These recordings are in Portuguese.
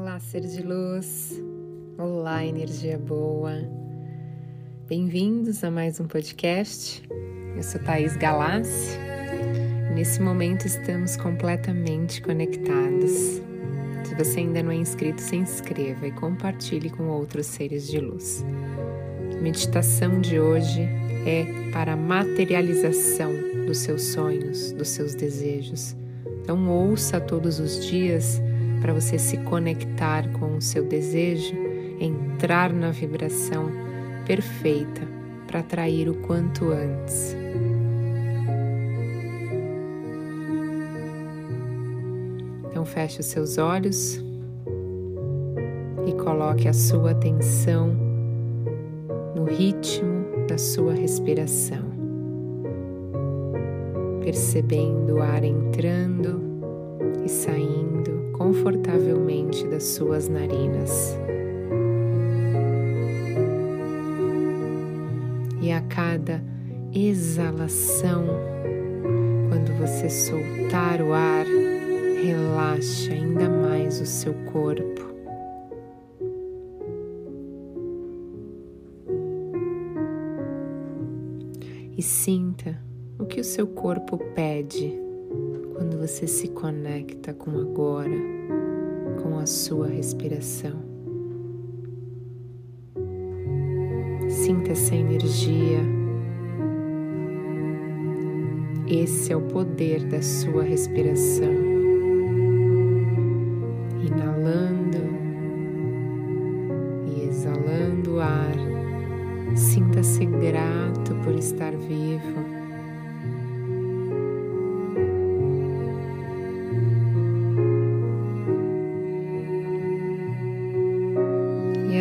Olá, ser de luz. Olá, energia boa. Bem-vindos a mais um podcast. Eu sou Thaís Galassi. Nesse momento estamos completamente conectados. Se você ainda não é inscrito, se inscreva e compartilhe com outros seres de luz. A meditação de hoje é para a materialização dos seus sonhos, dos seus desejos. Então, ouça todos os dias para você se conectar com o seu desejo, entrar na vibração perfeita para atrair o quanto antes. Então feche os seus olhos e coloque a sua atenção no ritmo da sua respiração, percebendo o ar entrando e saindo confortavelmente das suas narinas. E a cada exalação, quando você soltar o ar, relaxa ainda mais o seu corpo. E sinta o que o seu corpo pede quando você se conecta com agora, com a sua respiração. Sinta essa energia. Esse é o poder da sua respiração. Inalando e exalando o ar, sinta-se grato por estar vivo.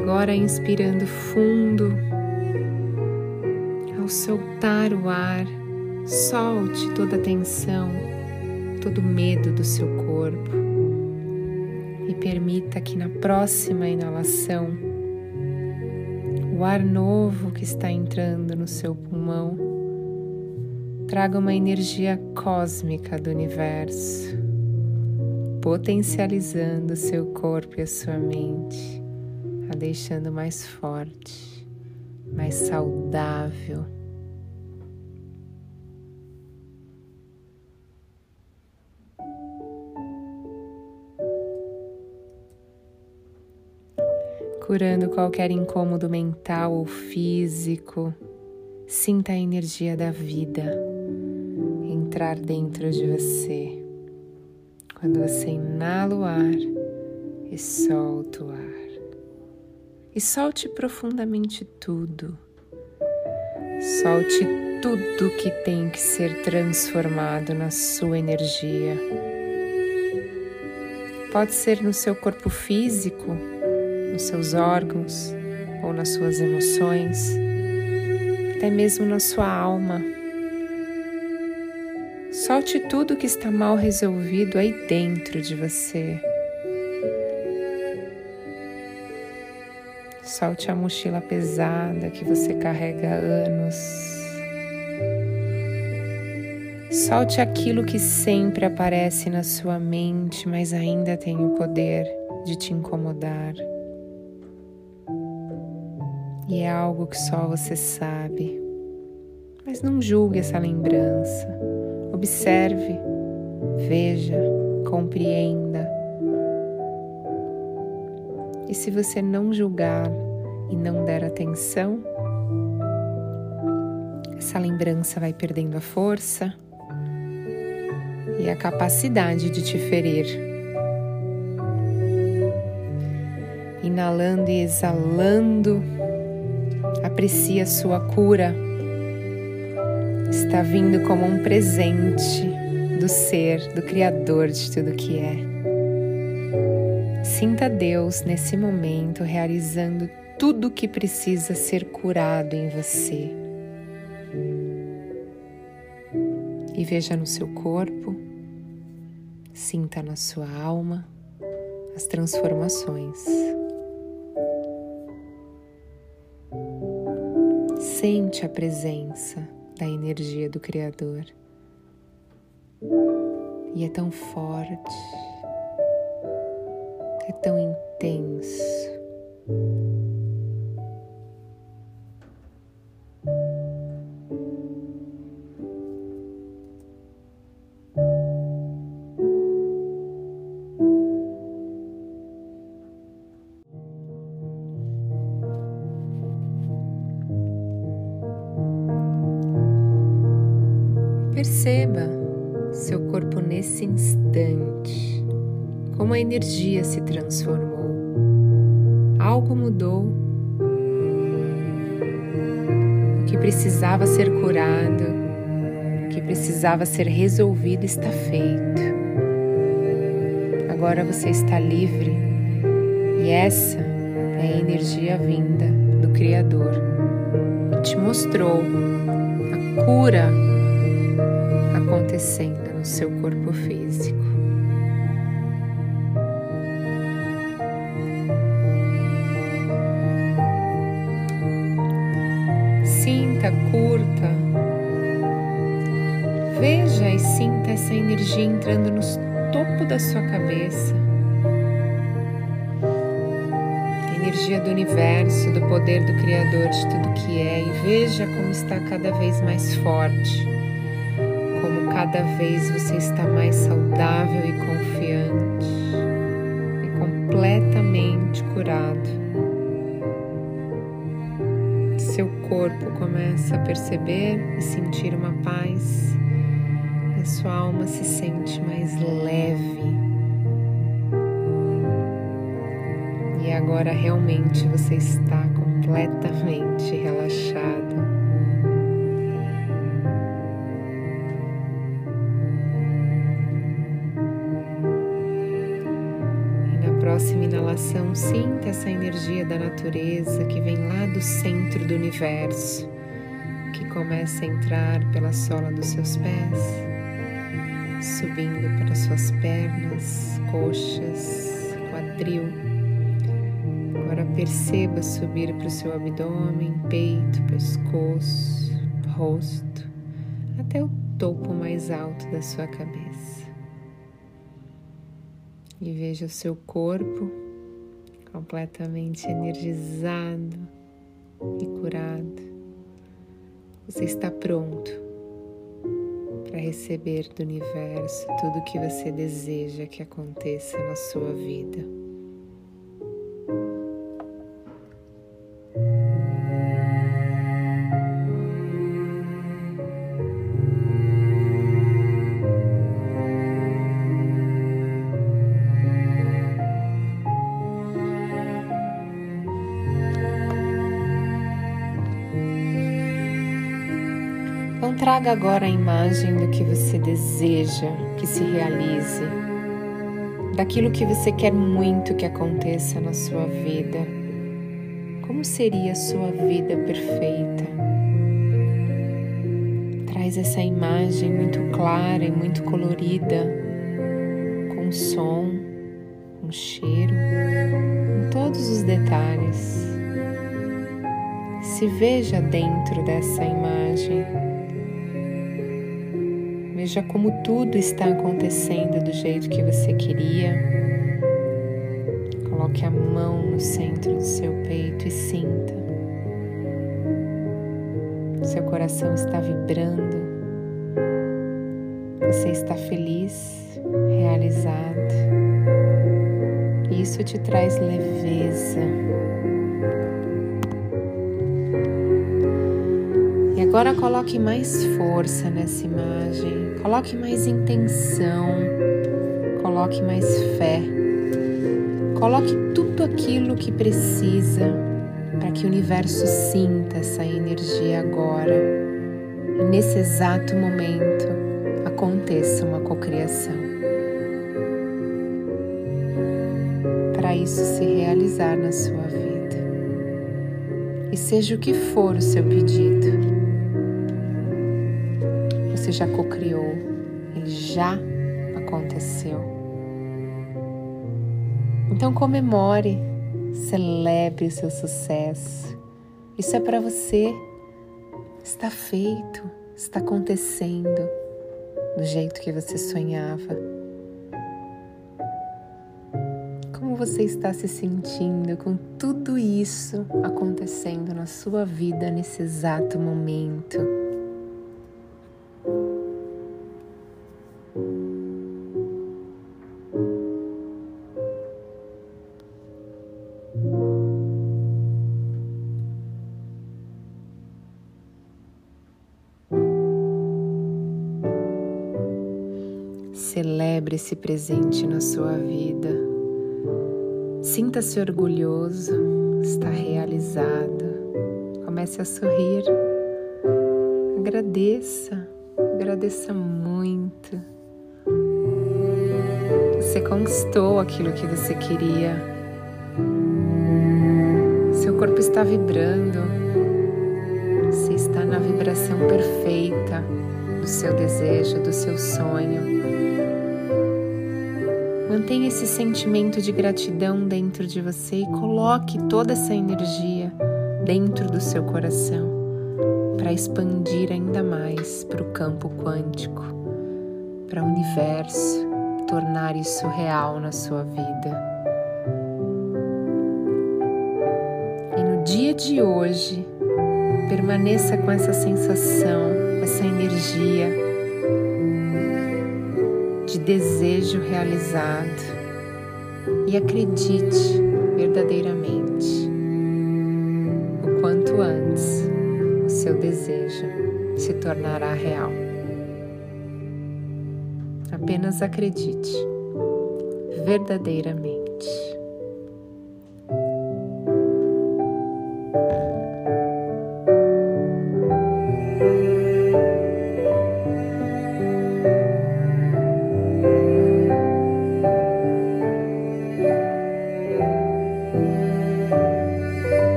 Agora inspirando fundo. Ao soltar o ar, solte toda a tensão, todo o medo do seu corpo e permita que na próxima inalação o ar novo que está entrando no seu pulmão traga uma energia cósmica do universo, potencializando seu corpo e a sua mente a deixando mais forte, mais saudável. Curando qualquer incômodo mental ou físico, sinta a energia da vida entrar dentro de você. Quando você inala o ar e solta o ar e solte profundamente tudo. Solte tudo que tem que ser transformado na sua energia. Pode ser no seu corpo físico, nos seus órgãos ou nas suas emoções, até mesmo na sua alma. Solte tudo que está mal resolvido aí dentro de você. Solte a mochila pesada que você carrega há anos. Solte aquilo que sempre aparece na sua mente, mas ainda tem o poder de te incomodar. E é algo que só você sabe. Mas não julgue essa lembrança. Observe, veja, compreenda. E se você não julgar, e não der atenção, essa lembrança vai perdendo a força e a capacidade de te ferir. Inalando e exalando, aprecie a sua cura. Está vindo como um presente do ser, do Criador de tudo que é. Sinta Deus nesse momento realizando tudo o que precisa ser curado em você. E veja no seu corpo, sinta na sua alma as transformações. Sente a presença da energia do Criador. E é tão forte, é tão intenso. Perceba seu corpo nesse instante, como a energia se transformou. Algo mudou. O que precisava ser curado, o que precisava ser resolvido está feito. Agora você está livre e essa é a energia vinda do Criador. Te mostrou a cura acontecendo no seu corpo físico. Curta, veja e sinta essa energia entrando no topo da sua cabeça. energia do universo, do poder do Criador de tudo que é, e veja como está cada vez mais forte cada vez você está mais saudável e confiante e completamente curado. Corpo começa a perceber e sentir uma paz, e sua alma se sente mais leve. E agora realmente você está completamente relaxado. Inalação, sinta essa energia da natureza que vem lá do centro do universo, que começa a entrar pela sola dos seus pés, subindo pelas suas pernas, coxas, quadril. Agora perceba subir para o seu abdômen, peito, pescoço, rosto, até o topo mais alto da sua cabeça e veja o seu corpo completamente energizado e curado. Você está pronto para receber do universo tudo o que você deseja que aconteça na sua vida. Traga agora a imagem do que você deseja que se realize, daquilo que você quer muito que aconteça na sua vida. Como seria a sua vida perfeita? Traz essa imagem muito clara e muito colorida, com som, com cheiro, com todos os detalhes. Se veja dentro dessa imagem Veja como tudo está acontecendo do jeito que você queria. Coloque a mão no centro do seu peito e sinta. Seu coração está vibrando. Você está feliz, realizado. Isso te traz leveza. E agora coloque mais força nessa imagem, coloque mais intenção, coloque mais fé, coloque tudo aquilo que precisa para que o universo sinta essa energia agora. E nesse exato momento aconteça uma cocriação. Para isso se realizar na sua vida. E seja o que for o seu pedido, você já cocriou, ele já aconteceu. Então comemore, celebre o seu sucesso. Isso é para você. Está feito, está acontecendo do jeito que você sonhava. Como você está se sentindo com tudo isso acontecendo na sua vida nesse exato momento? Celebre esse presente na sua vida. Sinta-se orgulhoso, está realizado. Comece a sorrir. Agradeça, agradeça muito. Você conquistou aquilo que você queria. Seu corpo está vibrando. Você está na vibração perfeita do seu desejo, do seu sonho. Mantenha esse sentimento de gratidão dentro de você e coloque toda essa energia dentro do seu coração para expandir ainda mais para o campo quântico, para o universo, tornar isso real na sua vida. E no dia de hoje, permaneça com essa sensação, essa energia desejo realizado e acredite verdadeiramente o quanto antes o seu desejo se tornará real. Apenas acredite verdadeiramente.